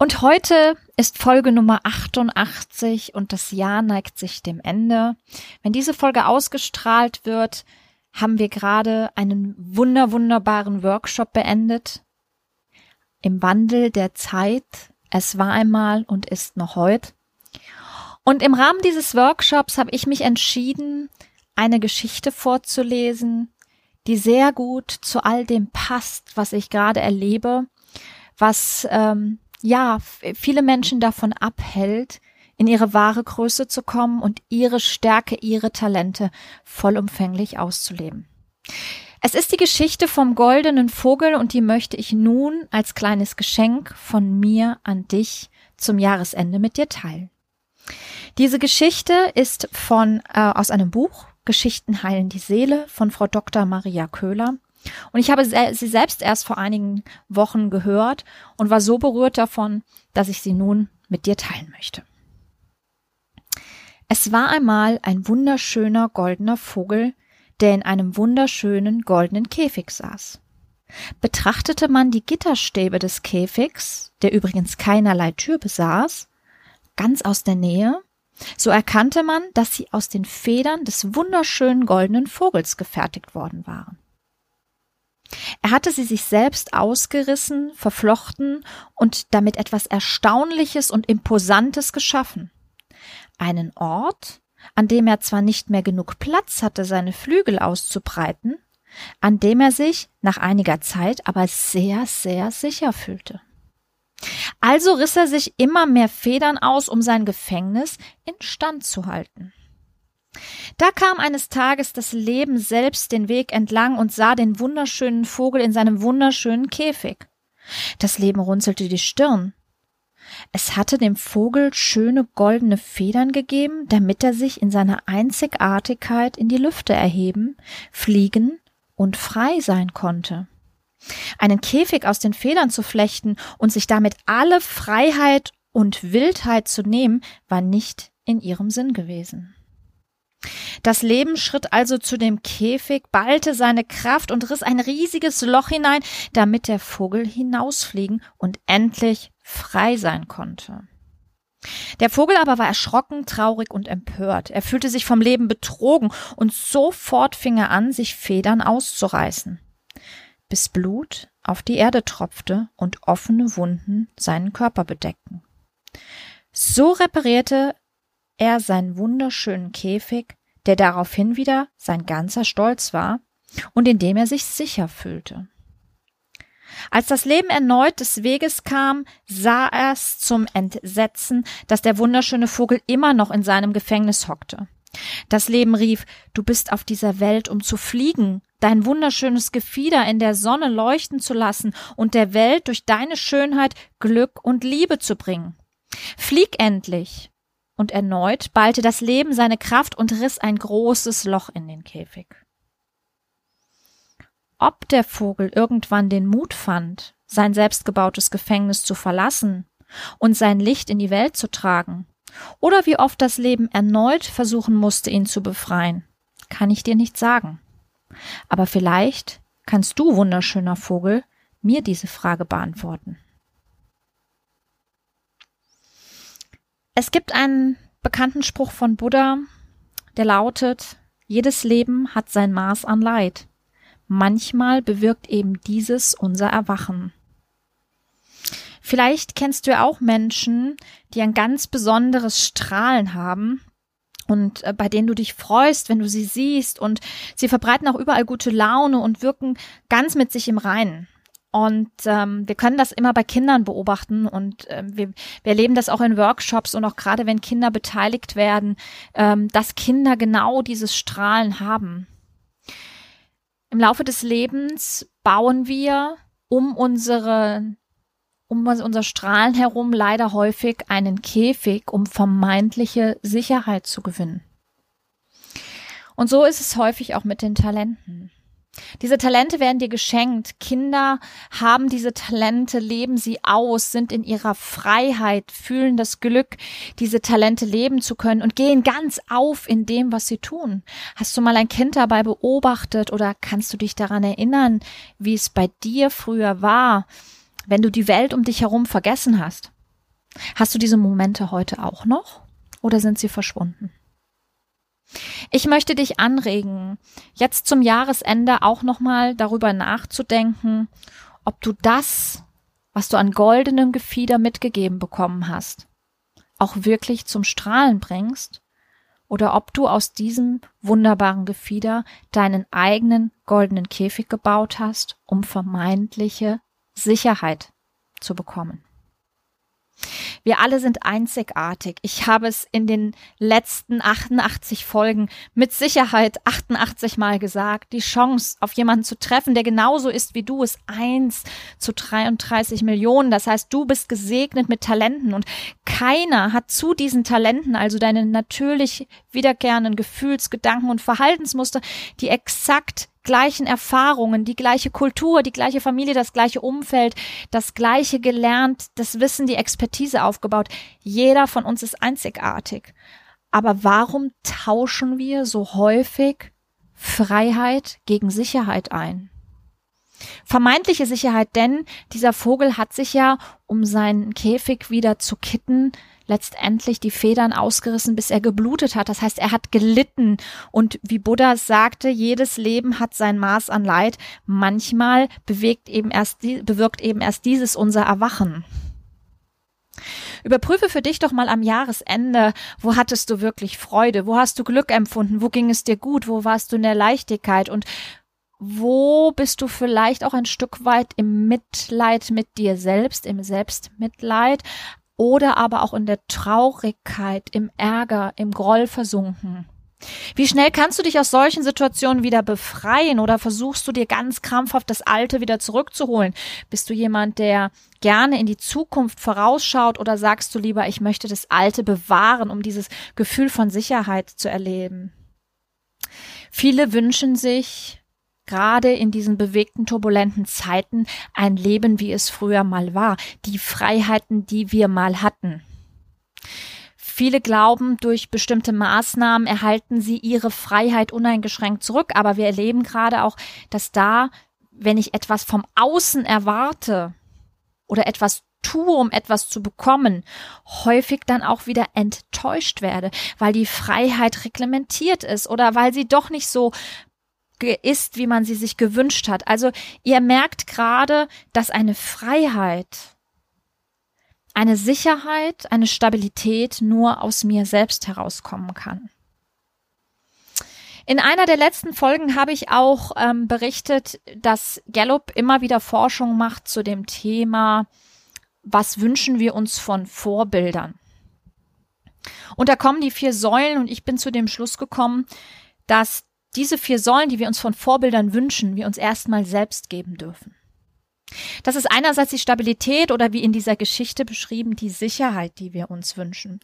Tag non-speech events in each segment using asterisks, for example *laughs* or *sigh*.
Und heute ist Folge Nummer 88 und das Jahr neigt sich dem Ende. Wenn diese Folge ausgestrahlt wird, haben wir gerade einen wunder wunderbaren Workshop beendet. Im Wandel der Zeit. Es war einmal und ist noch heute. Und im Rahmen dieses Workshops habe ich mich entschieden, eine Geschichte vorzulesen, die sehr gut zu all dem passt, was ich gerade erlebe, was ähm, ja, viele Menschen davon abhält, in ihre wahre Größe zu kommen und ihre Stärke, ihre Talente vollumfänglich auszuleben. Es ist die Geschichte vom goldenen Vogel und die möchte ich nun als kleines Geschenk von mir an dich zum Jahresende mit dir teilen. Diese Geschichte ist von äh, aus einem Buch Geschichten heilen die Seele von Frau Dr. Maria Köhler und ich habe sie selbst erst vor einigen Wochen gehört und war so berührt davon, dass ich sie nun mit dir teilen möchte. Es war einmal ein wunderschöner goldener Vogel, der in einem wunderschönen goldenen Käfig saß. Betrachtete man die Gitterstäbe des Käfigs, der übrigens keinerlei Tür besaß, ganz aus der Nähe, so erkannte man, dass sie aus den Federn des wunderschönen goldenen Vogels gefertigt worden waren. Er hatte sie sich selbst ausgerissen, verflochten und damit etwas Erstaunliches und Imposantes geschaffen. Einen Ort, an dem er zwar nicht mehr genug Platz hatte, seine Flügel auszubreiten, an dem er sich nach einiger Zeit aber sehr, sehr sicher fühlte. Also riss er sich immer mehr Federn aus, um sein Gefängnis instand zu halten. Da kam eines Tages das Leben selbst den Weg entlang und sah den wunderschönen Vogel in seinem wunderschönen Käfig. Das Leben runzelte die Stirn. Es hatte dem Vogel schöne goldene Federn gegeben, damit er sich in seiner Einzigartigkeit in die Lüfte erheben, fliegen und frei sein konnte. Einen Käfig aus den Federn zu flechten und sich damit alle Freiheit und Wildheit zu nehmen, war nicht in ihrem Sinn gewesen. Das Leben schritt also zu dem Käfig, ballte seine Kraft und riss ein riesiges Loch hinein, damit der Vogel hinausfliegen und endlich frei sein konnte. Der Vogel aber war erschrocken, traurig und empört. Er fühlte sich vom Leben betrogen und sofort fing er an, sich Federn auszureißen, bis Blut auf die Erde tropfte und offene Wunden seinen Körper bedeckten. So reparierte er seinen wunderschönen Käfig, der daraufhin wieder sein ganzer Stolz war und in dem er sich sicher fühlte. Als das Leben erneut des Weges kam, sah er es zum Entsetzen, dass der wunderschöne Vogel immer noch in seinem Gefängnis hockte. Das Leben rief, du bist auf dieser Welt, um zu fliegen, dein wunderschönes Gefieder in der Sonne leuchten zu lassen und der Welt durch deine Schönheit Glück und Liebe zu bringen. Flieg endlich, und erneut ballte das Leben seine Kraft und riss ein großes Loch in den Käfig. Ob der Vogel irgendwann den Mut fand, sein selbstgebautes Gefängnis zu verlassen und sein Licht in die Welt zu tragen, oder wie oft das Leben erneut versuchen musste, ihn zu befreien, kann ich dir nicht sagen. Aber vielleicht kannst du, wunderschöner Vogel, mir diese Frage beantworten. Es gibt einen bekannten Spruch von Buddha, der lautet, jedes Leben hat sein Maß an Leid. Manchmal bewirkt eben dieses unser Erwachen. Vielleicht kennst du ja auch Menschen, die ein ganz besonderes Strahlen haben, und äh, bei denen du dich freust, wenn du sie siehst und sie verbreiten auch überall gute Laune und wirken ganz mit sich im Reinen. Und ähm, wir können das immer bei Kindern beobachten und ähm, wir, wir erleben das auch in Workshops und auch gerade wenn Kinder beteiligt werden, ähm, dass Kinder genau dieses Strahlen haben. Im Laufe des Lebens bauen wir um unsere um unser Strahlen herum leider häufig einen Käfig, um vermeintliche Sicherheit zu gewinnen. Und so ist es häufig auch mit den Talenten. Diese Talente werden dir geschenkt. Kinder haben diese Talente, leben sie aus, sind in ihrer Freiheit, fühlen das Glück, diese Talente leben zu können und gehen ganz auf in dem, was sie tun. Hast du mal ein Kind dabei beobachtet oder kannst du dich daran erinnern, wie es bei dir früher war, wenn du die Welt um dich herum vergessen hast? Hast du diese Momente heute auch noch oder sind sie verschwunden? Ich möchte dich anregen, jetzt zum Jahresende auch nochmal darüber nachzudenken, ob du das, was du an goldenem Gefieder mitgegeben bekommen hast, auch wirklich zum Strahlen bringst oder ob du aus diesem wunderbaren Gefieder deinen eigenen goldenen Käfig gebaut hast, um vermeintliche Sicherheit zu bekommen. Wir alle sind einzigartig. Ich habe es in den letzten 88 Folgen mit Sicherheit 88 Mal gesagt. Die Chance, auf jemanden zu treffen, der genauso ist wie du, ist eins zu 33 Millionen. Das heißt, du bist gesegnet mit Talenten und keiner hat zu diesen Talenten, also deine natürlich wiederkehrenden Gefühls-, Gedanken- und Verhaltensmuster, die exakt gleichen Erfahrungen, die gleiche Kultur, die gleiche Familie, das gleiche Umfeld, das gleiche gelernt, das Wissen, die Expertise aufgebaut. Jeder von uns ist einzigartig. Aber warum tauschen wir so häufig Freiheit gegen Sicherheit ein? Vermeintliche Sicherheit, denn dieser Vogel hat sich ja, um seinen Käfig wieder zu kitten, letztendlich die Federn ausgerissen, bis er geblutet hat. Das heißt, er hat gelitten. Und wie Buddha sagte, jedes Leben hat sein Maß an Leid. Manchmal bewegt eben erst, bewirkt eben erst dieses unser Erwachen. Überprüfe für dich doch mal am Jahresende, wo hattest du wirklich Freude, wo hast du Glück empfunden, wo ging es dir gut, wo warst du in der Leichtigkeit und wo bist du vielleicht auch ein Stück weit im Mitleid mit dir selbst, im Selbstmitleid, oder aber auch in der Traurigkeit, im Ärger, im Groll versunken. Wie schnell kannst du dich aus solchen Situationen wieder befreien oder versuchst du dir ganz krampfhaft das Alte wieder zurückzuholen? Bist du jemand, der gerne in die Zukunft vorausschaut oder sagst du lieber, ich möchte das Alte bewahren, um dieses Gefühl von Sicherheit zu erleben? Viele wünschen sich gerade in diesen bewegten, turbulenten Zeiten ein Leben, wie es früher mal war, die Freiheiten, die wir mal hatten. Viele glauben, durch bestimmte Maßnahmen erhalten sie ihre Freiheit uneingeschränkt zurück, aber wir erleben gerade auch, dass da, wenn ich etwas vom Außen erwarte oder etwas tue, um etwas zu bekommen, häufig dann auch wieder enttäuscht werde, weil die Freiheit reglementiert ist oder weil sie doch nicht so ist, wie man sie sich gewünscht hat. Also ihr merkt gerade, dass eine Freiheit, eine Sicherheit, eine Stabilität nur aus mir selbst herauskommen kann. In einer der letzten Folgen habe ich auch ähm, berichtet, dass Gallup immer wieder Forschung macht zu dem Thema, was wünschen wir uns von Vorbildern. Und da kommen die vier Säulen und ich bin zu dem Schluss gekommen, dass diese vier Säulen, die wir uns von Vorbildern wünschen, wir uns erstmal selbst geben dürfen. Das ist einerseits die Stabilität oder wie in dieser Geschichte beschrieben, die Sicherheit, die wir uns wünschen.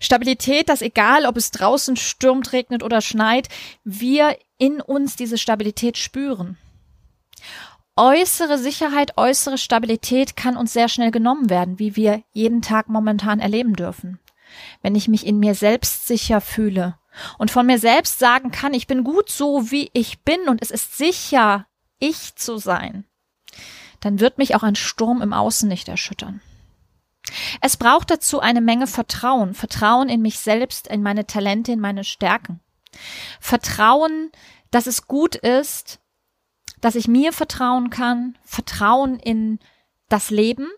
Stabilität, dass egal, ob es draußen stürmt, regnet oder schneit, wir in uns diese Stabilität spüren. Äußere Sicherheit, äußere Stabilität kann uns sehr schnell genommen werden, wie wir jeden Tag momentan erleben dürfen. Wenn ich mich in mir selbst sicher fühle, und von mir selbst sagen kann, ich bin gut so, wie ich bin und es ist sicher, ich zu sein, dann wird mich auch ein Sturm im Außen nicht erschüttern. Es braucht dazu eine Menge Vertrauen, Vertrauen in mich selbst, in meine Talente, in meine Stärken. Vertrauen, dass es gut ist, dass ich mir vertrauen kann, Vertrauen in das Leben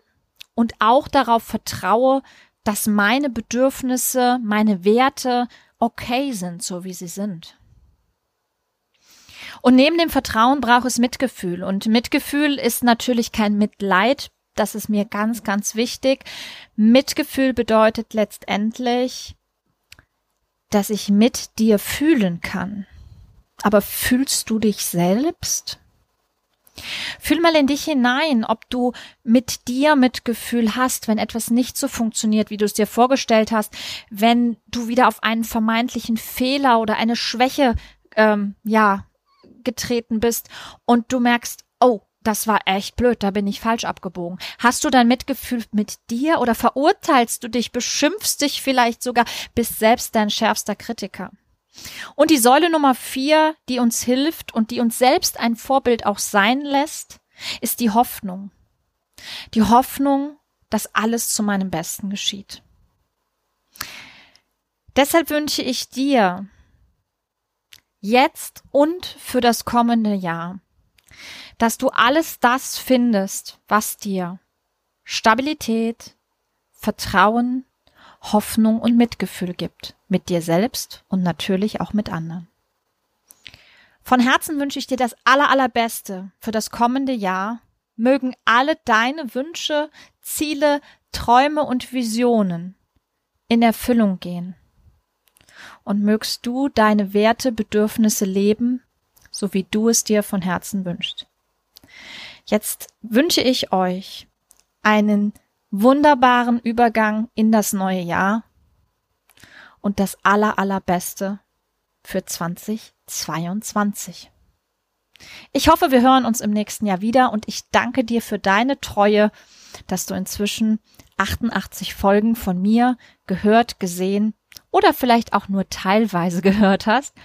und auch darauf vertraue, dass meine Bedürfnisse, meine Werte okay sind, so wie sie sind. Und neben dem Vertrauen braucht es Mitgefühl. Und Mitgefühl ist natürlich kein Mitleid. Das ist mir ganz, ganz wichtig. Mitgefühl bedeutet letztendlich, dass ich mit dir fühlen kann. Aber fühlst du dich selbst? Fühl mal in dich hinein, ob du mit dir Mitgefühl hast, wenn etwas nicht so funktioniert, wie du es dir vorgestellt hast, wenn du wieder auf einen vermeintlichen Fehler oder eine Schwäche ähm, ja getreten bist und du merkst, oh, das war echt blöd, da bin ich falsch abgebogen. Hast du dein Mitgefühl mit dir oder verurteilst du dich, beschimpfst dich vielleicht sogar, bist selbst dein schärfster Kritiker? Und die Säule Nummer vier, die uns hilft und die uns selbst ein Vorbild auch sein lässt, ist die Hoffnung. Die Hoffnung, dass alles zu meinem Besten geschieht. Deshalb wünsche ich dir, jetzt und für das kommende Jahr, dass du alles das findest, was dir Stabilität, Vertrauen, Hoffnung und Mitgefühl gibt, mit dir selbst und natürlich auch mit anderen. Von Herzen wünsche ich dir das aller, allerbeste für das kommende Jahr. Mögen alle deine Wünsche, Ziele, Träume und Visionen in Erfüllung gehen und mögst du deine Werte, Bedürfnisse leben, so wie du es dir von Herzen wünschst. Jetzt wünsche ich euch einen wunderbaren Übergang in das neue Jahr und das aller, allerbeste für 2022. Ich hoffe, wir hören uns im nächsten Jahr wieder und ich danke dir für deine Treue, dass du inzwischen 88 Folgen von mir gehört, gesehen oder vielleicht auch nur teilweise *laughs* gehört hast.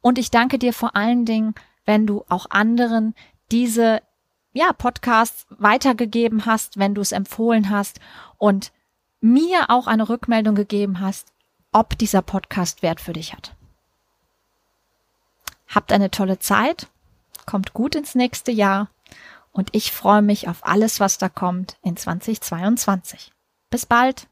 Und ich danke dir vor allen Dingen, wenn du auch anderen diese ja, Podcasts weitergegeben hast, wenn du es empfohlen hast und mir auch eine Rückmeldung gegeben hast, ob dieser Podcast Wert für dich hat. Habt eine tolle Zeit, kommt gut ins nächste Jahr und ich freue mich auf alles, was da kommt in 2022. Bis bald!